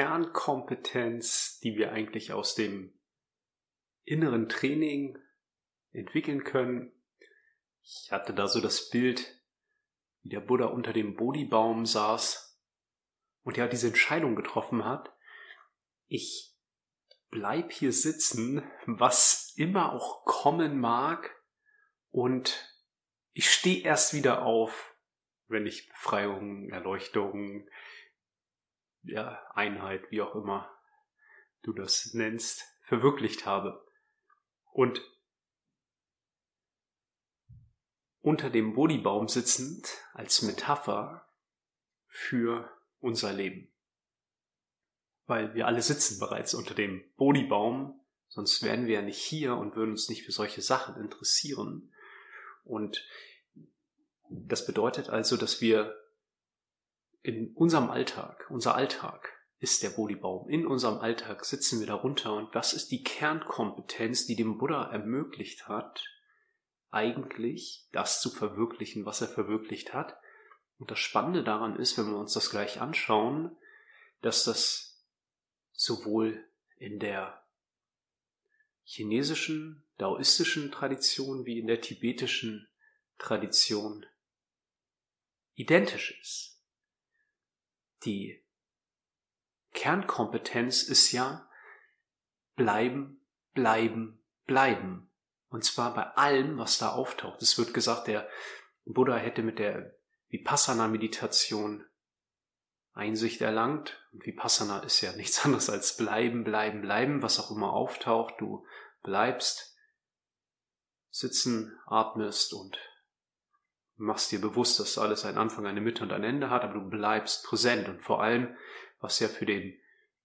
Kernkompetenz, die wir eigentlich aus dem inneren Training entwickeln können. Ich hatte da so das Bild, wie der Buddha unter dem Bodhibaum saß und ja diese Entscheidung getroffen hat. Ich bleib hier sitzen, was immer auch kommen mag und ich stehe erst wieder auf, wenn ich Befreiung, Erleuchtung, ja, Einheit, wie auch immer du das nennst, verwirklicht habe. Und unter dem Bodhibaum sitzend als Metapher für unser Leben. Weil wir alle sitzen bereits unter dem Bodhibaum, sonst wären wir ja nicht hier und würden uns nicht für solche Sachen interessieren. Und das bedeutet also, dass wir in unserem Alltag, unser Alltag ist der Bodhibaum. In unserem Alltag sitzen wir darunter und was ist die Kernkompetenz, die dem Buddha ermöglicht hat, eigentlich das zu verwirklichen, was er verwirklicht hat. Und das Spannende daran ist, wenn wir uns das gleich anschauen, dass das sowohl in der chinesischen, daoistischen Tradition wie in der tibetischen Tradition identisch ist. Die Kernkompetenz ist ja bleiben, bleiben, bleiben. Und zwar bei allem, was da auftaucht. Es wird gesagt, der Buddha hätte mit der Vipassana-Meditation Einsicht erlangt. Und Vipassana ist ja nichts anderes als bleiben, bleiben, bleiben, was auch immer auftaucht. Du bleibst sitzen, atmest und machst dir bewusst, dass alles einen Anfang, eine Mitte und ein Ende hat, aber du bleibst präsent. Und vor allem, was ja für den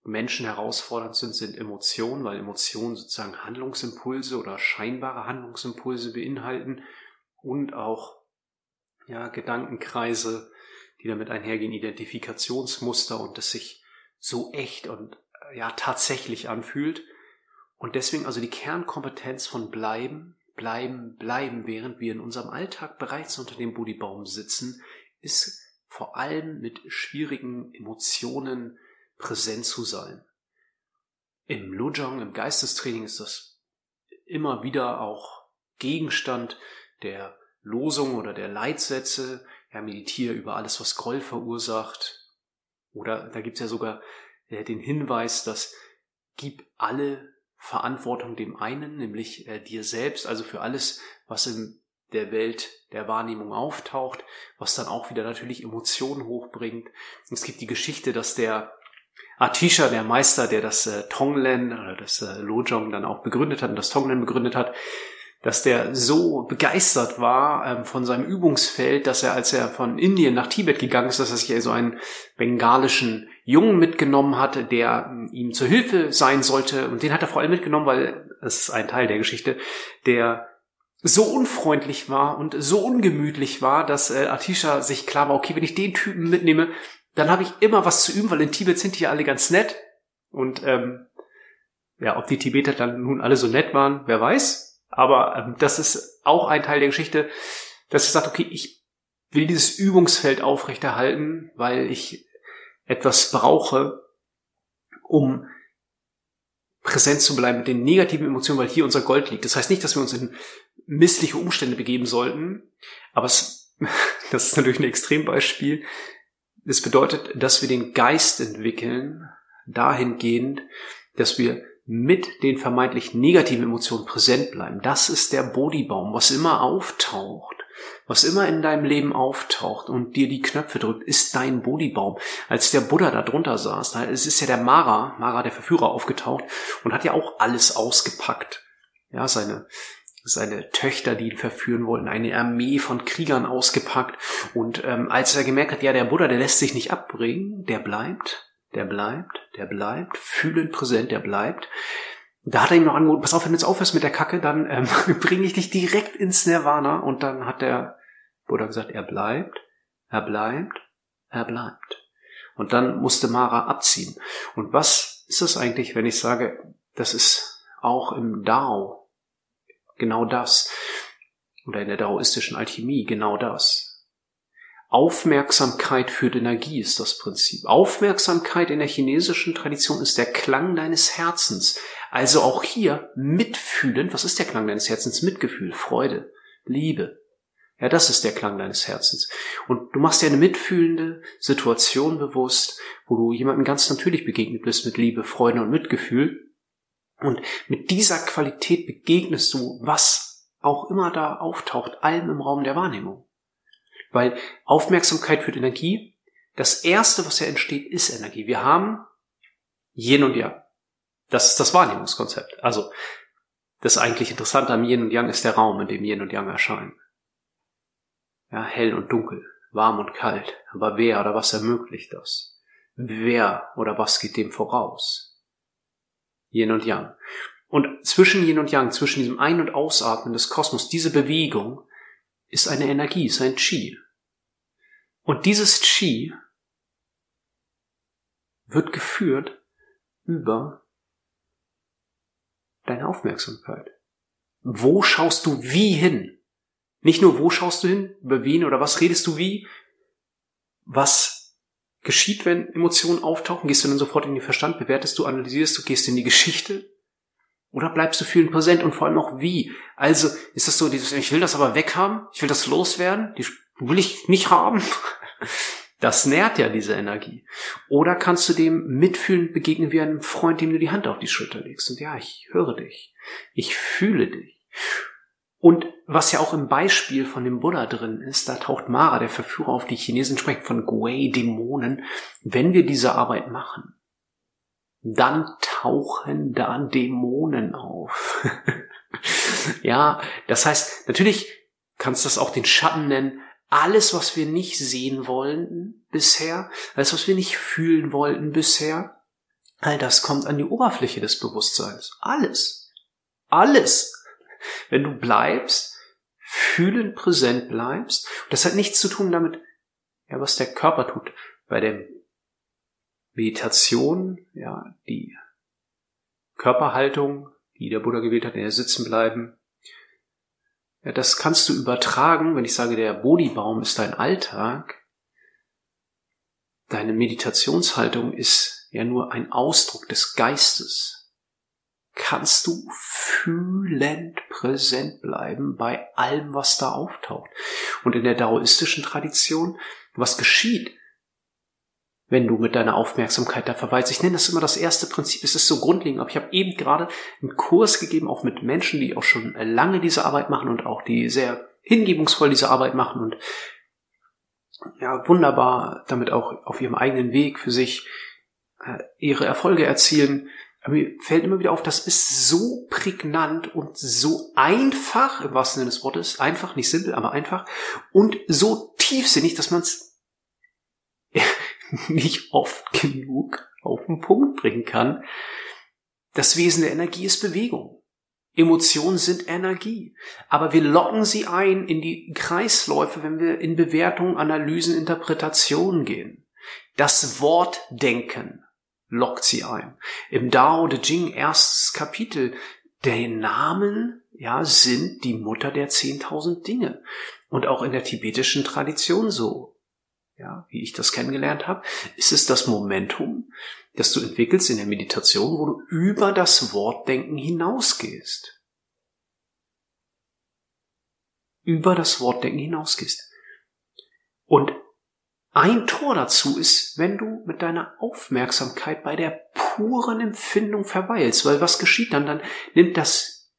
Menschen herausfordernd sind, sind Emotionen, weil Emotionen sozusagen Handlungsimpulse oder scheinbare Handlungsimpulse beinhalten und auch ja, Gedankenkreise, die damit einhergehen, Identifikationsmuster und das sich so echt und ja tatsächlich anfühlt. Und deswegen also die Kernkompetenz von bleiben, bleiben, bleiben, während wir in unserem Alltag bereits unter dem Buddhibaum sitzen, ist vor allem mit schwierigen Emotionen präsent zu sein. Im Lojong, im Geistestraining ist das immer wieder auch Gegenstand der Losung oder der Leitsätze. Ja, meditiere über alles, was Groll verursacht. Oder da gibt's ja sogar äh, den Hinweis, dass gib alle Verantwortung dem einen, nämlich äh, dir selbst, also für alles, was in der Welt der Wahrnehmung auftaucht, was dann auch wieder natürlich Emotionen hochbringt. Es gibt die Geschichte, dass der Atisha, der Meister, der das äh, Tonglen oder das äh, Lojong dann auch begründet hat und das Tonglen begründet hat, dass der so begeistert war ähm, von seinem Übungsfeld, dass er, als er von Indien nach Tibet gegangen ist, dass er sich so einen bengalischen Jungen mitgenommen hatte, der ähm, ihm zur Hilfe sein sollte. Und den hat er vor allem mitgenommen, weil, das ist ein Teil der Geschichte, der so unfreundlich war und so ungemütlich war, dass äh, Atisha sich klar war, okay, wenn ich den Typen mitnehme, dann habe ich immer was zu üben, weil in Tibet sind die ja alle ganz nett. Und ähm, ja, ob die Tibeter dann nun alle so nett waren, wer weiß. Aber ähm, das ist auch ein Teil der Geschichte, dass ich sage, okay, ich will dieses Übungsfeld aufrechterhalten, weil ich etwas brauche, um präsent zu bleiben mit den negativen Emotionen, weil hier unser Gold liegt. Das heißt nicht, dass wir uns in missliche Umstände begeben sollten, aber es, das ist natürlich ein Extrembeispiel. Das bedeutet, dass wir den Geist entwickeln, dahingehend, dass wir mit den vermeintlich negativen Emotionen präsent bleiben. Das ist der Bodybaum, was immer auftaucht, was immer in deinem Leben auftaucht und dir die Knöpfe drückt, ist dein Bodybaum. Als der Buddha da drunter saß, da ist ja der Mara, Mara der Verführer aufgetaucht und hat ja auch alles ausgepackt. Ja, seine seine Töchter, die ihn verführen wollten, eine Armee von Kriegern ausgepackt. Und ähm, als er gemerkt hat, ja, der Buddha, der lässt sich nicht abbringen, der bleibt, der bleibt, der bleibt, fühlend präsent, der bleibt. Da hat er ihm noch angeboten, pass auf, wenn du jetzt aufhörst mit der Kacke, dann ähm, bringe ich dich direkt ins Nirvana. Und dann hat der Buddha gesagt, er bleibt, er bleibt, er bleibt. Und dann musste Mara abziehen. Und was ist das eigentlich, wenn ich sage, das ist auch im Dao genau das. Oder in der daoistischen Alchemie genau das. Aufmerksamkeit führt Energie ist das Prinzip. Aufmerksamkeit in der chinesischen Tradition ist der Klang deines Herzens. Also auch hier mitfühlen. Was ist der Klang deines Herzens? Mitgefühl, Freude, Liebe. Ja, das ist der Klang deines Herzens. Und du machst dir eine mitfühlende Situation bewusst, wo du jemandem ganz natürlich begegnet bist mit Liebe, Freude und Mitgefühl. Und mit dieser Qualität begegnest du, was auch immer da auftaucht, allem im Raum der Wahrnehmung. Weil Aufmerksamkeit führt Energie. Das erste, was ja entsteht, ist Energie. Wir haben Yin und Yang. Das ist das Wahrnehmungskonzept. Also, das eigentlich Interessante am Yin und Yang ist der Raum, in dem Yin und Yang erscheinen. Ja, hell und dunkel, warm und kalt. Aber wer oder was ermöglicht das? Wer oder was geht dem voraus? Yin und Yang. Und zwischen Yin und Yang, zwischen diesem Ein- und Ausatmen des Kosmos, diese Bewegung ist eine Energie, ist ein Qi. Und dieses Qi wird geführt über deine Aufmerksamkeit. Wo schaust du wie hin? Nicht nur, wo schaust du hin, über wen oder was redest du wie? Was geschieht, wenn Emotionen auftauchen? Gehst du dann sofort in den Verstand, bewertest du, analysierst du, gehst in die Geschichte? Oder bleibst du fühlend präsent und vor allem auch wie? Also ist das so dieses, ich will das aber weghaben, ich will das loswerden, die will ich nicht haben. Das nährt ja diese Energie. Oder kannst du dem mitfühlend begegnen wie einem Freund, dem du die Hand auf die Schulter legst und ja, ich höre dich, ich fühle dich. Und was ja auch im Beispiel von dem Buddha drin ist, da taucht Mara, der Verführer, auf die Chinesen sprechen von Gui, Dämonen. Wenn wir diese Arbeit machen, dann tauchen da Dämonen auf. ja, das heißt, natürlich kannst du das auch den Schatten nennen, alles, was wir nicht sehen wollten bisher, alles, was wir nicht fühlen wollten bisher, all das kommt an die Oberfläche des Bewusstseins. Alles. Alles. Wenn du bleibst, fühlen präsent bleibst, und das hat nichts zu tun damit, ja, was der Körper tut. Bei der Meditation, ja, die Körperhaltung, die der Buddha gewählt hat, in der Sitzen bleiben, ja, das kannst du übertragen, wenn ich sage, der Bodhibaum ist dein Alltag. Deine Meditationshaltung ist ja nur ein Ausdruck des Geistes. Kannst du fühlend präsent bleiben bei allem, was da auftaucht. Und in der daoistischen Tradition, was geschieht, wenn du mit deiner Aufmerksamkeit da verweilst. Ich nenne das immer das erste Prinzip. Es ist so grundlegend. Aber ich habe eben gerade einen Kurs gegeben, auch mit Menschen, die auch schon lange diese Arbeit machen und auch die sehr hingebungsvoll diese Arbeit machen und ja, wunderbar damit auch auf ihrem eigenen Weg für sich äh, ihre Erfolge erzielen. Aber mir fällt immer wieder auf, das ist so prägnant und so einfach, im wahrsten Sinne des Wortes, einfach, nicht simpel, aber einfach und so tiefsinnig, dass man es nicht oft genug auf den Punkt bringen kann. Das Wesen der Energie ist Bewegung. Emotionen sind Energie. Aber wir locken sie ein in die Kreisläufe, wenn wir in Bewertungen, Analysen, Interpretationen gehen. Das Wortdenken lockt sie ein. Im Dao De Jing erstes Kapitel. Der Namen, ja, sind die Mutter der 10.000 Dinge. Und auch in der tibetischen Tradition so ja, wie ich das kennengelernt habe, ist es das Momentum, das du entwickelst in der Meditation, wo du über das Wortdenken hinausgehst. Über das Wortdenken hinausgehst. Und ein Tor dazu ist, wenn du mit deiner Aufmerksamkeit bei der puren Empfindung verweilst, weil was geschieht dann? Dann nimmt das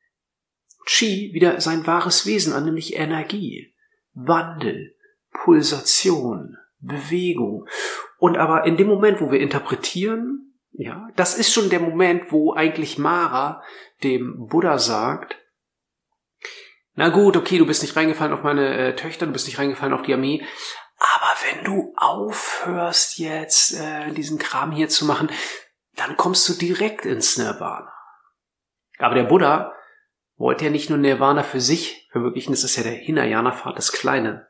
Qi wieder sein wahres Wesen an, nämlich Energie, Wandel, Pulsation, Bewegung. Und aber in dem Moment, wo wir interpretieren, ja, das ist schon der Moment, wo eigentlich Mara dem Buddha sagt, na gut, okay, du bist nicht reingefallen auf meine äh, Töchter, du bist nicht reingefallen auf die Armee, aber wenn du aufhörst jetzt äh, diesen Kram hier zu machen, dann kommst du direkt ins Nirvana. Aber der Buddha wollte ja nicht nur Nirvana für sich verwirklichen, das ist ja der Hinayana-Pfad, das kleine,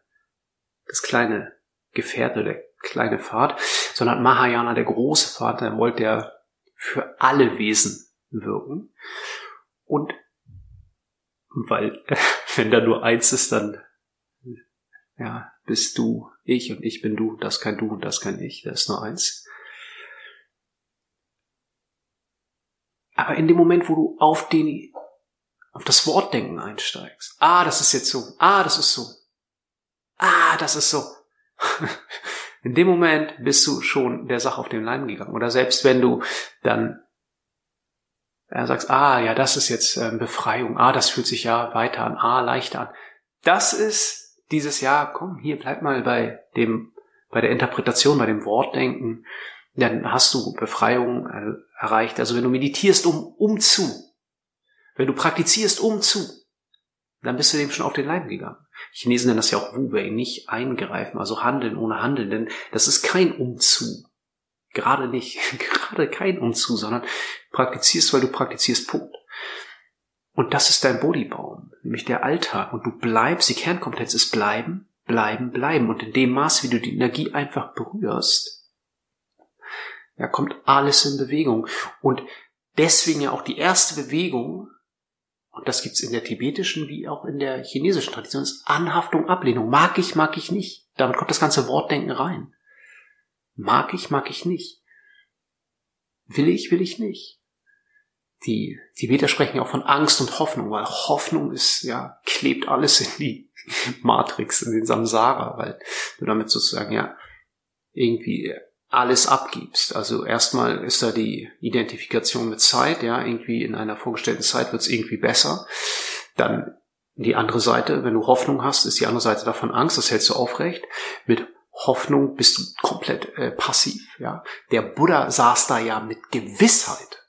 das kleine Gefährte, der kleine Pfad, sondern Mahayana, der große der wollte ja für alle Wesen wirken. Und weil, wenn da nur eins ist, dann Ja, bist du ich und ich bin du, das kein du und das kein ich, das ist nur eins. Aber in dem Moment, wo du auf den, auf das Wortdenken einsteigst, ah, das ist jetzt so, ah, das ist so, ah, das ist so. in dem Moment bist du schon der Sache auf den Leim gegangen. Oder selbst wenn du dann ja, sagst, ah, ja, das ist jetzt äh, Befreiung, ah, das fühlt sich ja weiter an, ah, leichter an. Das ist dieses Jahr, komm, hier bleib mal bei dem, bei der Interpretation, bei dem Wortdenken, dann hast du Befreiung äh, erreicht. Also wenn du meditierst um, um zu, wenn du praktizierst um zu, dann bist du dem schon auf den Leim gegangen. Chinesen nennen das ja auch Wu-Wei, nicht eingreifen, also handeln ohne handeln, denn das ist kein Umzu. Gerade nicht, gerade kein Umzu, sondern praktizierst, weil du praktizierst, Punkt. Und das ist dein Bodybaum, nämlich der Alltag. Und du bleibst, die Kernkompetenz ist bleiben, bleiben, bleiben. Und in dem Maß, wie du die Energie einfach berührst, ja, kommt alles in Bewegung. Und deswegen ja auch die erste Bewegung, und das gibt's in der tibetischen wie auch in der chinesischen Tradition, ist Anhaftung, Ablehnung. Mag ich, mag ich nicht. Damit kommt das ganze Wortdenken rein. Mag ich, mag ich nicht. Will ich, will ich nicht die Tibeter sprechen auch von Angst und Hoffnung, weil Hoffnung ist, ja, klebt alles in die Matrix, in den Samsara, weil du damit sozusagen, ja, irgendwie alles abgibst. Also erstmal ist da die Identifikation mit Zeit, ja, irgendwie in einer vorgestellten Zeit wird es irgendwie besser. Dann die andere Seite, wenn du Hoffnung hast, ist die andere Seite davon Angst, das hältst du aufrecht. Mit Hoffnung bist du komplett äh, passiv, ja. Der Buddha saß da ja mit Gewissheit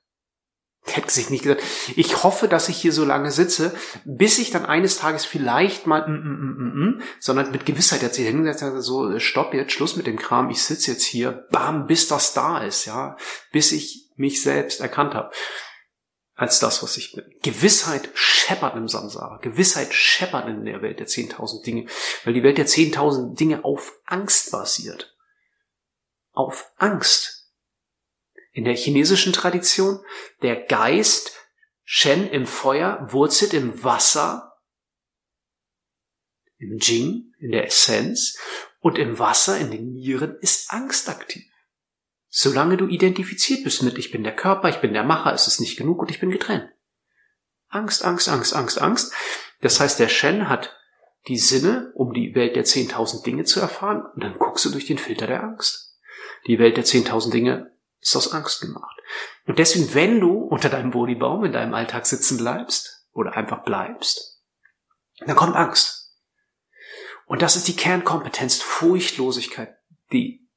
hätte sich nicht gesagt, ich hoffe, dass ich hier so lange sitze, bis ich dann eines Tages vielleicht mal, mm, mm, mm, mm, mm sondern mit Gewissheit jetzt hier hingesetzt habe, so, stopp jetzt, Schluss mit dem Kram, ich sitze jetzt hier, bam, bis das da ist, ja, bis ich mich selbst erkannt habe als das, was ich bin. Gewissheit scheppert im Samsara. Gewissheit scheppert in der Welt der 10.000 Dinge, weil die Welt der 10.000 Dinge auf Angst basiert. Auf Angst. In der chinesischen Tradition, der Geist Shen im Feuer wurzelt im Wasser, im Jing, in der Essenz, und im Wasser, in den Nieren, ist Angst aktiv. Solange du identifiziert bist mit, ich bin der Körper, ich bin der Macher, ist es nicht genug und ich bin getrennt. Angst, Angst, Angst, Angst, Angst. Das heißt, der Shen hat die Sinne, um die Welt der 10.000 Dinge zu erfahren, und dann guckst du durch den Filter der Angst. Die Welt der 10.000 Dinge ist aus Angst gemacht. Und deswegen, wenn du unter deinem Bodybaum in deinem Alltag sitzen bleibst oder einfach bleibst, dann kommt Angst. Und das ist die Kernkompetenz, Furchtlosigkeit, die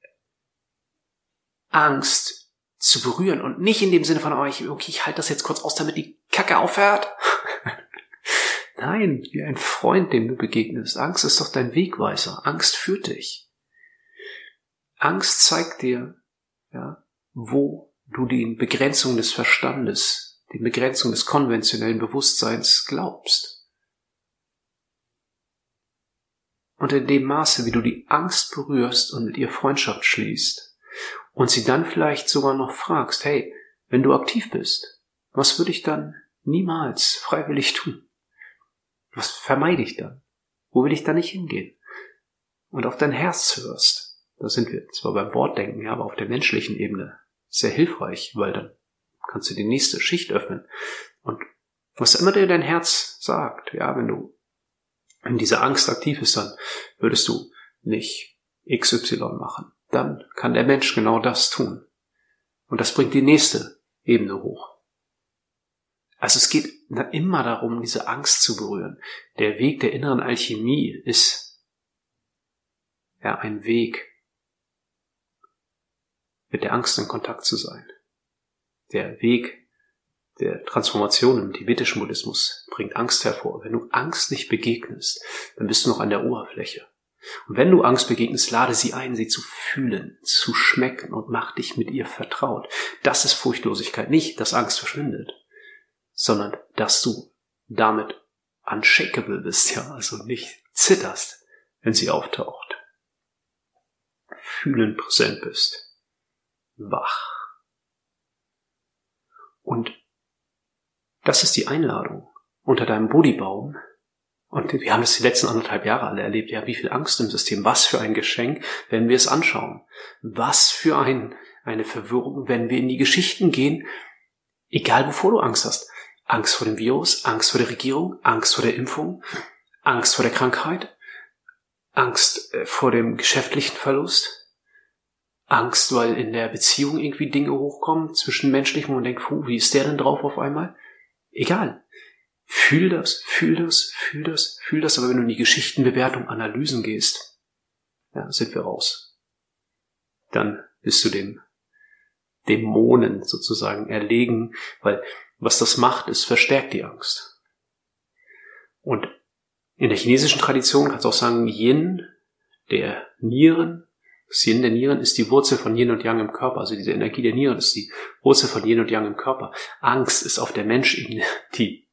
Angst zu berühren und nicht in dem Sinne von, oh, ich, okay, ich halte das jetzt kurz aus, damit die Kacke aufhört. Nein, wie ein Freund, dem du begegnest. Angst ist doch dein Wegweiser. Angst führt dich. Angst zeigt dir, ja, wo du den Begrenzungen des Verstandes, den Begrenzungen des konventionellen Bewusstseins glaubst. Und in dem Maße, wie du die Angst berührst und mit ihr Freundschaft schließt und sie dann vielleicht sogar noch fragst, hey, wenn du aktiv bist, was würde ich dann niemals freiwillig tun? Was vermeide ich dann? Wo will ich da nicht hingehen? Und auf dein Herz hörst. Da sind wir zwar beim Wortdenken, ja, aber auf der menschlichen Ebene sehr hilfreich, weil dann kannst du die nächste Schicht öffnen. Und was immer dir dein Herz sagt, ja, wenn du, wenn diese Angst aktiv ist, dann würdest du nicht XY machen. Dann kann der Mensch genau das tun. Und das bringt die nächste Ebene hoch. Also es geht immer darum, diese Angst zu berühren. Der Weg der inneren Alchemie ist ja ein Weg, mit der Angst in Kontakt zu sein. Der Weg der Transformation im tibetischen Buddhismus bringt Angst hervor. Wenn du Angst nicht begegnest, dann bist du noch an der Oberfläche. Und wenn du Angst begegnest, lade sie ein, sie zu fühlen, zu schmecken und mach dich mit ihr vertraut. Das ist Furchtlosigkeit. Nicht, dass Angst verschwindet, sondern dass du damit unshakable bist, ja, also nicht zitterst, wenn sie auftaucht. Fühlen präsent bist wach. Und das ist die Einladung unter deinem Bodybaum Und wir haben das die letzten anderthalb Jahre alle erlebt. Ja, wie viel Angst im System. Was für ein Geschenk, wenn wir es anschauen. Was für ein, eine Verwirrung, wenn wir in die Geschichten gehen. Egal, wovor du Angst hast. Angst vor dem Virus, Angst vor der Regierung, Angst vor der Impfung, Angst vor der Krankheit, Angst äh, vor dem geschäftlichen Verlust, Angst, weil in der Beziehung irgendwie Dinge hochkommen, zwischenmenschlich, wo man denkt, puh, wie ist der denn drauf auf einmal? Egal. Fühl das, fühl das, fühl das, fühl das, aber wenn du in die Geschichtenbewertung, Analysen gehst, ja, sind wir raus. Dann bist du dem Dämonen sozusagen erlegen, weil was das macht, ist verstärkt die Angst. Und in der chinesischen Tradition kannst du auch sagen, Yin, der Nieren, das Yin der Nieren ist die Wurzel von Yin und Yang im Körper. Also diese Energie der Nieren ist die Wurzel von Yin und Yang im Körper. Angst ist auf der Menschebene die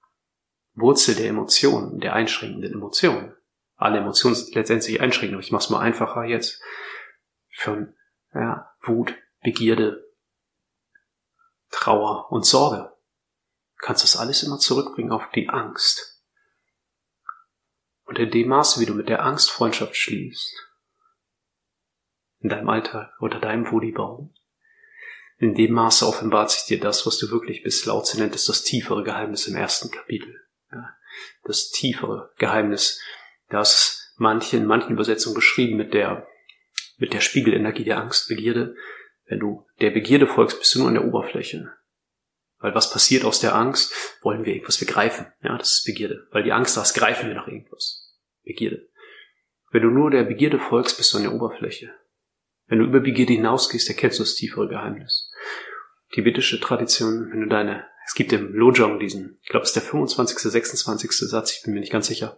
Wurzel der Emotionen, der einschränkenden Emotionen. Alle Emotionen sind letztendlich einschränkend, aber ich mache es mal einfacher jetzt. Von ja, Wut, Begierde, Trauer und Sorge. Kannst das alles immer zurückbringen auf die Angst. Und in dem Maße, wie du mit der Angst Freundschaft schließt, in deinem Alltag oder deinem Wohlbaum, in dem Maße offenbart sich dir das, was du wirklich bist. Laut nennt es das tiefere Geheimnis im ersten Kapitel. Ja, das tiefere Geheimnis. Da ist manche, in manchen Übersetzungen beschrieben mit der, mit der Spiegelenergie der Angst, Begierde. Wenn du der Begierde folgst, bist du nur an der Oberfläche. Weil was passiert aus der Angst? Wollen wir irgendwas begreifen? Ja, das ist Begierde. Weil die Angst da ist, greifen wir nach irgendwas. Begierde. Wenn du nur der Begierde folgst, bist du an der Oberfläche. Wenn du über Begierde hinausgehst, erkennst du das tiefere Geheimnis. Tibetische Tradition, wenn du deine, es gibt im Lojong diesen, ich glaube, es ist der 25., 26. Satz, ich bin mir nicht ganz sicher.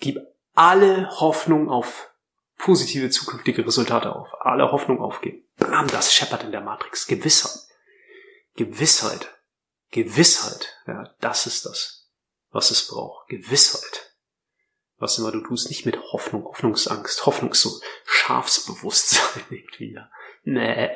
Gib alle Hoffnung auf positive zukünftige Resultate auf. Alle Hoffnung aufgeben. Bam, das scheppert in der Matrix. Gewissheit. Gewissheit. Gewissheit. Ja, das ist das, was es braucht. Gewissheit. Was immer du tust, nicht mit Hoffnung, Hoffnungsangst. Hoffnung so Schafsbewusstsein irgendwie. Ja. Nee.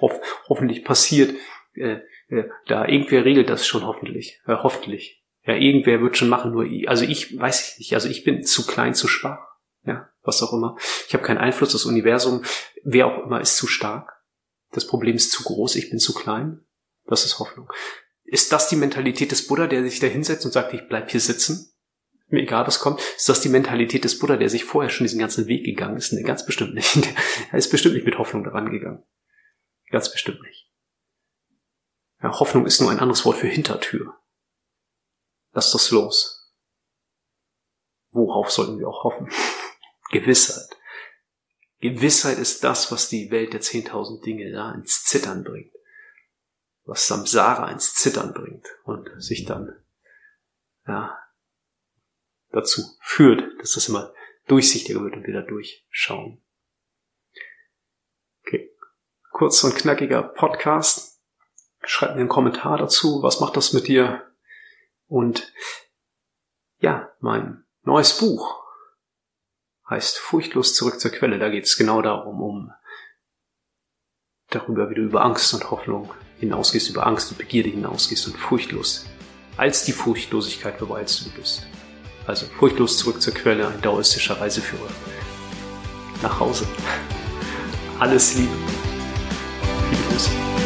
Hoff, hoffentlich passiert, äh, äh, da irgendwer regelt das schon hoffentlich. Äh, hoffentlich. Ja, irgendwer wird schon machen, nur ich, also ich weiß ich nicht. Also ich bin zu klein, zu schwach. Ja, was auch immer. Ich habe keinen Einfluss. Das Universum, wer auch immer, ist zu stark. Das Problem ist zu groß. Ich bin zu klein. Das ist Hoffnung. Ist das die Mentalität des Buddha, der sich da hinsetzt und sagt, ich bleib hier sitzen? Mir egal, was kommt. Ist das die Mentalität des Buddha, der sich vorher schon diesen ganzen Weg gegangen ist? Nee, ganz bestimmt nicht. Er ist bestimmt nicht mit Hoffnung daran gegangen. Ganz bestimmt nicht. Ja, Hoffnung ist nur ein anderes Wort für Hintertür. Lass das los. Worauf sollten wir auch hoffen? Gewissheit. Gewissheit ist das, was die Welt der 10.000 Dinge da ins Zittern bringt. Was Samsara ins Zittern bringt und sich dann, ja, dazu führt, dass das immer durchsichtiger wird und wir da durchschauen. Okay. Kurz und knackiger Podcast. Schreib mir einen Kommentar dazu. Was macht das mit dir? Und ja, mein neues Buch heißt Furchtlos zurück zur Quelle. Da geht es genau darum, um darüber, wie du über Angst und Hoffnung hinausgehst, über Angst und Begierde hinausgehst und furchtlos als die Furchtlosigkeit beweist du bist. Also furchtlos zurück zur Quelle, ein daoistischer Reiseführer. Nach Hause. Alles Liebe. Liebe Grüße.